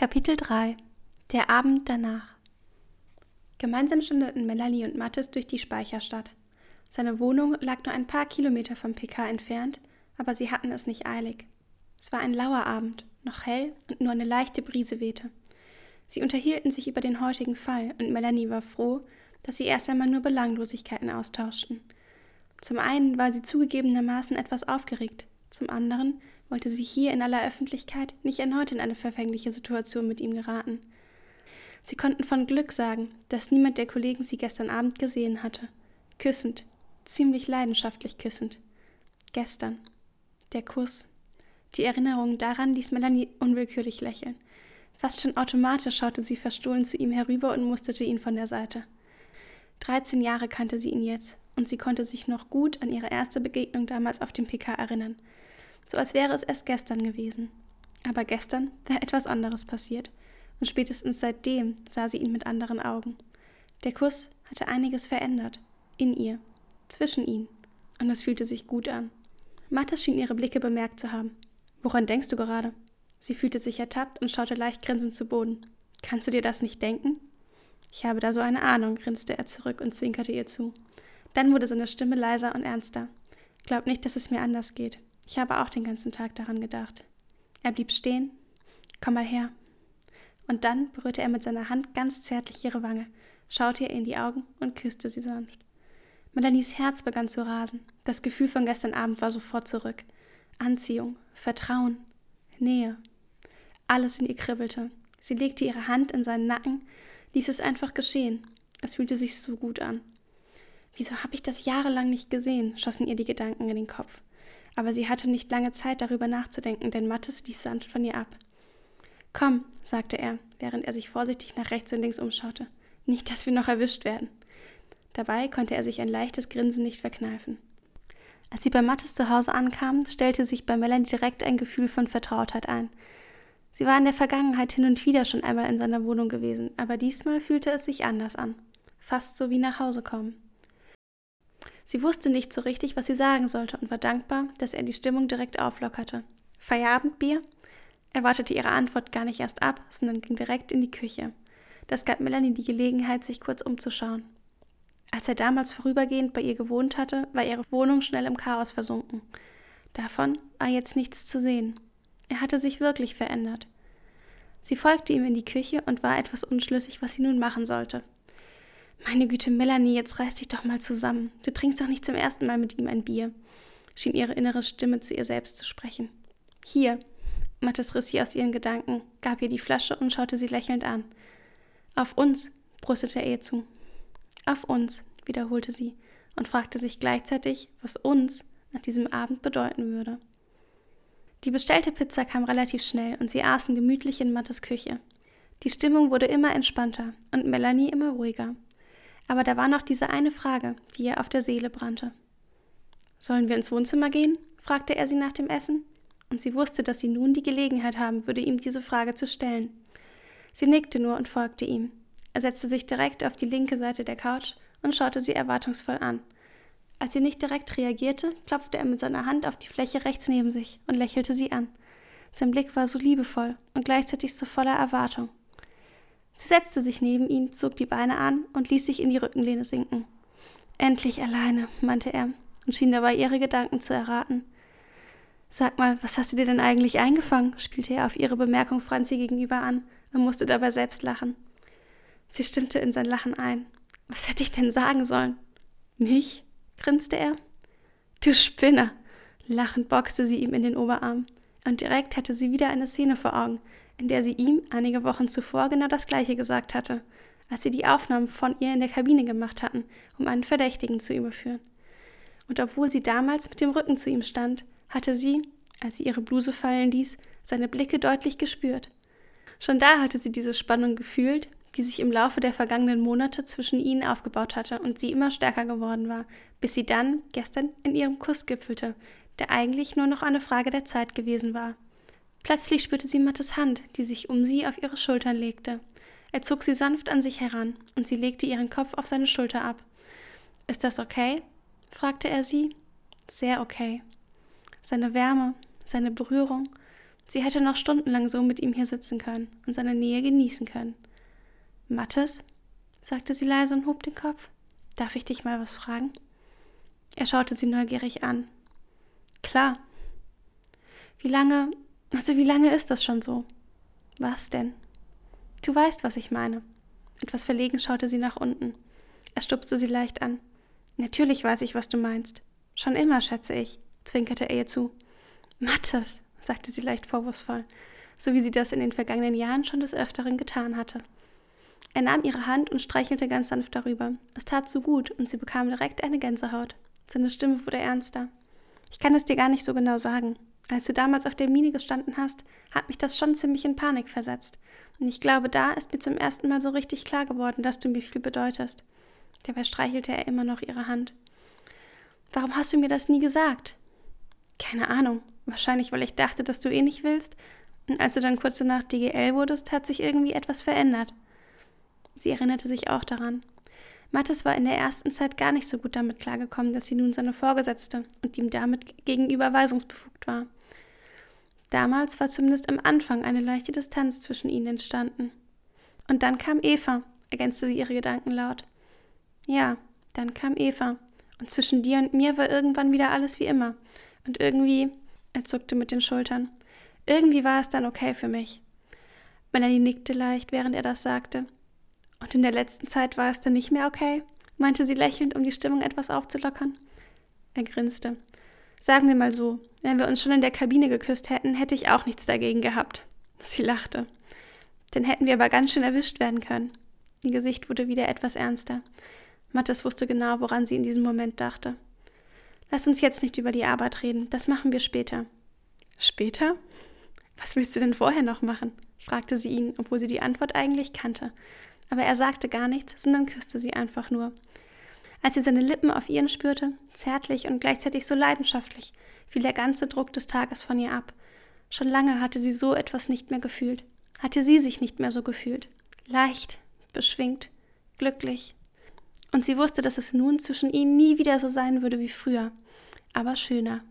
Kapitel 3 Der Abend danach Gemeinsam schlendeten Melanie und Mathis durch die Speicherstadt. Seine Wohnung lag nur ein paar Kilometer vom PK entfernt, aber sie hatten es nicht eilig. Es war ein lauer Abend, noch hell und nur eine leichte Brise wehte. Sie unterhielten sich über den heutigen Fall und Melanie war froh, dass sie erst einmal nur Belanglosigkeiten austauschten. Zum einen war sie zugegebenermaßen etwas aufgeregt, zum anderen wollte sie hier in aller Öffentlichkeit nicht erneut in eine verfängliche Situation mit ihm geraten. Sie konnten von Glück sagen, dass niemand der Kollegen sie gestern Abend gesehen hatte. Küssend, ziemlich leidenschaftlich küssend. Gestern. Der Kuss. Die Erinnerung daran ließ Melanie unwillkürlich lächeln. Fast schon automatisch schaute sie verstohlen zu ihm herüber und musterte ihn von der Seite. Dreizehn Jahre kannte sie ihn jetzt, und sie konnte sich noch gut an ihre erste Begegnung damals auf dem PK erinnern so als wäre es erst gestern gewesen. Aber gestern war etwas anderes passiert, und spätestens seitdem sah sie ihn mit anderen Augen. Der Kuss hatte einiges verändert, in ihr, zwischen ihnen, und es fühlte sich gut an. Mathis schien ihre Blicke bemerkt zu haben. Woran denkst du gerade? Sie fühlte sich ertappt und schaute leicht grinsend zu Boden. Kannst du dir das nicht denken? Ich habe da so eine Ahnung, grinste er zurück und zwinkerte ihr zu. Dann wurde seine Stimme leiser und ernster. Glaub nicht, dass es mir anders geht. Ich habe auch den ganzen Tag daran gedacht. Er blieb stehen. Komm mal her. Und dann berührte er mit seiner Hand ganz zärtlich ihre Wange, schaute ihr in die Augen und küsste sie sanft. Melanies Herz begann zu rasen. Das Gefühl von gestern Abend war sofort zurück. Anziehung, Vertrauen, Nähe. Alles in ihr kribbelte. Sie legte ihre Hand in seinen Nacken, ließ es einfach geschehen. Es fühlte sich so gut an. Wieso habe ich das jahrelang nicht gesehen? schossen ihr die Gedanken in den Kopf aber sie hatte nicht lange Zeit darüber nachzudenken, denn Mattes lief sanft von ihr ab. Komm, sagte er, während er sich vorsichtig nach rechts und links umschaute. Nicht, dass wir noch erwischt werden. Dabei konnte er sich ein leichtes Grinsen nicht verkneifen. Als sie bei Mattes zu Hause ankam, stellte sich bei Melanie direkt ein Gefühl von Vertrautheit ein. Sie war in der Vergangenheit hin und wieder schon einmal in seiner Wohnung gewesen, aber diesmal fühlte es sich anders an. Fast so wie nach Hause kommen. Sie wusste nicht so richtig, was sie sagen sollte und war dankbar, dass er die Stimmung direkt auflockerte. Feierabendbier? Er wartete ihre Antwort gar nicht erst ab, sondern ging direkt in die Küche. Das gab Melanie die Gelegenheit, sich kurz umzuschauen. Als er damals vorübergehend bei ihr gewohnt hatte, war ihre Wohnung schnell im Chaos versunken. Davon war jetzt nichts zu sehen. Er hatte sich wirklich verändert. Sie folgte ihm in die Küche und war etwas unschlüssig, was sie nun machen sollte. Meine Güte, Melanie, jetzt reiß dich doch mal zusammen. Du trinkst doch nicht zum ersten Mal mit ihm ein Bier, schien ihre innere Stimme zu ihr selbst zu sprechen. Hier. Mathis riss sie aus ihren Gedanken, gab ihr die Flasche und schaute sie lächelnd an. Auf uns, brustete er ihr zu. Auf uns, wiederholte sie und fragte sich gleichzeitig, was uns nach diesem Abend bedeuten würde. Die bestellte Pizza kam relativ schnell und sie aßen gemütlich in Mattes Küche. Die Stimmung wurde immer entspannter und Melanie immer ruhiger. Aber da war noch diese eine Frage, die ihr auf der Seele brannte. Sollen wir ins Wohnzimmer gehen? fragte er sie nach dem Essen, und sie wusste, dass sie nun die Gelegenheit haben würde, ihm diese Frage zu stellen. Sie nickte nur und folgte ihm. Er setzte sich direkt auf die linke Seite der Couch und schaute sie erwartungsvoll an. Als sie nicht direkt reagierte, klopfte er mit seiner Hand auf die Fläche rechts neben sich und lächelte sie an. Sein Blick war so liebevoll und gleichzeitig so voller Erwartung. Sie setzte sich neben ihn, zog die Beine an und ließ sich in die Rückenlehne sinken. Endlich alleine, meinte er und schien dabei ihre Gedanken zu erraten. Sag mal, was hast du dir denn eigentlich eingefangen? spielte er auf ihre Bemerkung Franzi gegenüber an und musste dabei selbst lachen. Sie stimmte in sein Lachen ein. Was hätte ich denn sagen sollen? Mich? grinste er. Du Spinner! Lachend boxte sie ihm in den Oberarm. Und direkt hatte sie wieder eine Szene vor Augen, in der sie ihm einige Wochen zuvor genau das gleiche gesagt hatte, als sie die Aufnahmen von ihr in der Kabine gemacht hatten, um einen Verdächtigen zu überführen. Und obwohl sie damals mit dem Rücken zu ihm stand, hatte sie, als sie ihre Bluse fallen ließ, seine Blicke deutlich gespürt. Schon da hatte sie diese Spannung gefühlt, die sich im Laufe der vergangenen Monate zwischen ihnen aufgebaut hatte und sie immer stärker geworden war, bis sie dann gestern in ihrem Kuss gipfelte, der eigentlich nur noch eine Frage der Zeit gewesen war. Plötzlich spürte sie Mattes Hand, die sich um sie auf ihre Schultern legte. Er zog sie sanft an sich heran, und sie legte ihren Kopf auf seine Schulter ab. Ist das okay? fragte er sie. Sehr okay. Seine Wärme, seine Berührung, Sie hätte noch stundenlang so mit ihm hier sitzen können und seine Nähe genießen können. Mattes? sagte sie leise und hob den Kopf. Darf ich dich mal was fragen? Er schaute sie neugierig an. Klar. Wie lange, also wie lange ist das schon so? Was denn? Du weißt, was ich meine. Etwas verlegen schaute sie nach unten. Er stupste sie leicht an. Natürlich weiß ich, was du meinst. Schon immer, schätze ich, zwinkerte er ihr zu. Mattes, sagte sie leicht vorwurfsvoll, so wie sie das in den vergangenen Jahren schon des Öfteren getan hatte. Er nahm ihre Hand und streichelte ganz sanft darüber. Es tat so gut und sie bekam direkt eine Gänsehaut. Seine Stimme wurde ernster. Ich kann es dir gar nicht so genau sagen. Als du damals auf der Mine gestanden hast, hat mich das schon ziemlich in Panik versetzt. Und ich glaube, da ist mir zum ersten Mal so richtig klar geworden, dass du mir viel bedeutest. Dabei streichelte er immer noch ihre Hand. Warum hast du mir das nie gesagt? Keine Ahnung. Wahrscheinlich, weil ich dachte, dass du eh nicht willst. Und als du dann kurz danach DGL wurdest, hat sich irgendwie etwas verändert. Sie erinnerte sich auch daran. Mattes war in der ersten Zeit gar nicht so gut damit klargekommen, dass sie nun seine Vorgesetzte und ihm damit gegenüber weisungsbefugt war. Damals war zumindest am Anfang eine leichte Distanz zwischen ihnen entstanden. Und dann kam Eva, ergänzte sie ihre Gedanken laut. Ja, dann kam Eva. Und zwischen dir und mir war irgendwann wieder alles wie immer. Und irgendwie, er zuckte mit den Schultern, irgendwie war es dann okay für mich. Melanie nickte leicht, während er das sagte. Und in der letzten Zeit war es dann nicht mehr okay? meinte sie lächelnd, um die Stimmung etwas aufzulockern. Er grinste. Sagen wir mal so, wenn wir uns schon in der Kabine geküsst hätten, hätte ich auch nichts dagegen gehabt. Sie lachte. Dann hätten wir aber ganz schön erwischt werden können. Ihr Gesicht wurde wieder etwas ernster. Mattes wusste genau, woran sie in diesem Moment dachte. Lass uns jetzt nicht über die Arbeit reden, das machen wir später. Später? Was willst du denn vorher noch machen? fragte sie ihn, obwohl sie die Antwort eigentlich kannte. Aber er sagte gar nichts, sondern küsste sie einfach nur. Als sie seine Lippen auf ihren spürte, zärtlich und gleichzeitig so leidenschaftlich, fiel der ganze Druck des Tages von ihr ab. Schon lange hatte sie so etwas nicht mehr gefühlt, hatte sie sich nicht mehr so gefühlt. Leicht, beschwingt, glücklich. Und sie wusste, dass es nun zwischen ihnen nie wieder so sein würde wie früher, aber schöner.